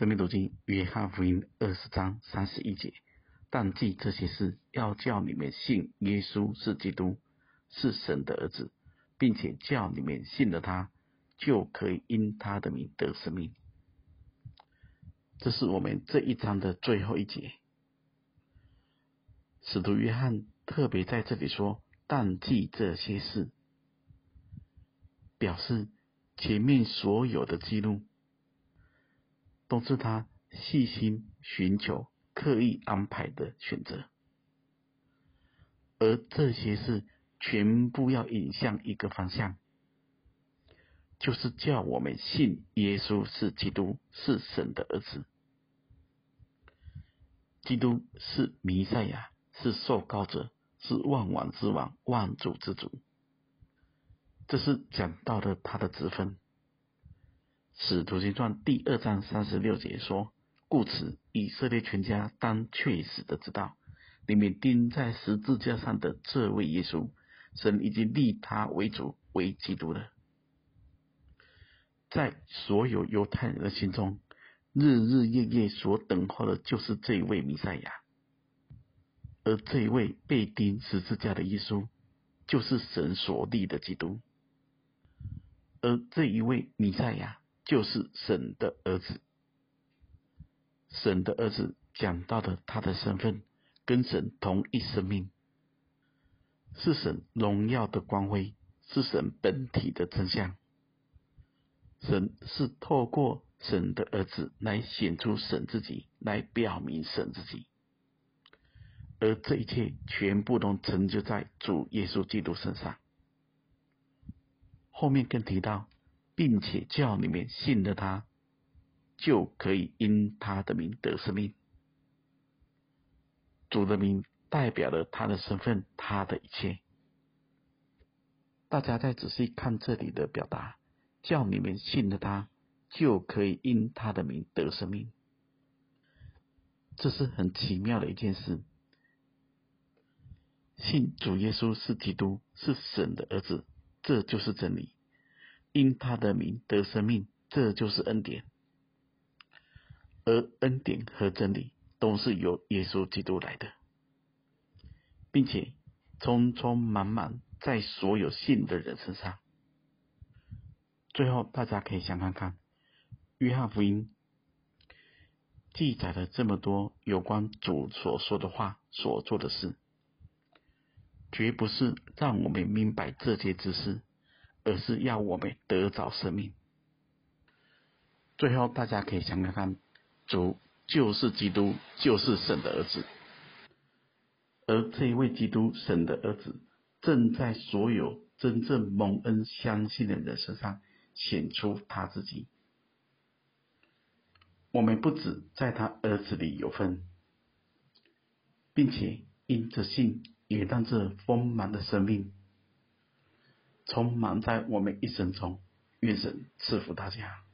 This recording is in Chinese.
生命读经，约翰福音二十章三十一节。但记这些事，要叫你们信耶稣是基督，是神的儿子，并且叫你们信了他，就可以因他的名得生命。这是我们这一章的最后一节。使徒约翰特别在这里说：“但记这些事”，表示前面所有的记录都是他细心寻求。刻意安排的选择，而这些事全部要引向一个方向，就是叫我们信耶稣是基督，是神的儿子。基督是弥赛亚，是受膏者，是万王之王，万主之主。这是讲到了他的职分。使徒行传第二章三十六节说。故此，以色列全家当确实的知道，你们钉在十字架上的这位耶稣，神已经立他为主为基督了。在所有犹太人的心中，日日夜夜所等候的就是这位弥赛亚，而这一位被钉十字架的耶稣，就是神所立的基督，而这一位弥赛亚就是神的儿子。神的儿子讲到的他的身份，跟神同一生命，是神荣耀的光辉，是神本体的真相。神是透过神的儿子来显出神自己，来表明神自己，而这一切全部都成就在主耶稣基督身上。后面更提到，并且叫你们信了他。就可以因他的名得生命。主的名代表了他的身份，他的一切。大家再仔细看这里的表达，叫你们信了他，就可以因他的名得生命。这是很奇妙的一件事。信主耶稣是基督，是神的儿子，这就是真理。因他的名得生命，这就是恩典。而恩典和真理都是由耶稣基督来的，并且充充满满在所有信的人身上。最后，大家可以想看看，约翰福音记载了这么多有关主所说的话、所做的事，绝不是让我们明白这些知识，而是要我们得着生命。最后，大家可以想想看。主就是基督，就是神的儿子，而这一位基督神的儿子，正在所有真正蒙恩相信的人身上显出他自己。我们不止在他儿子里有份，并且因着信，也让这丰满的生命充满在我们一生中。愿神赐福大家。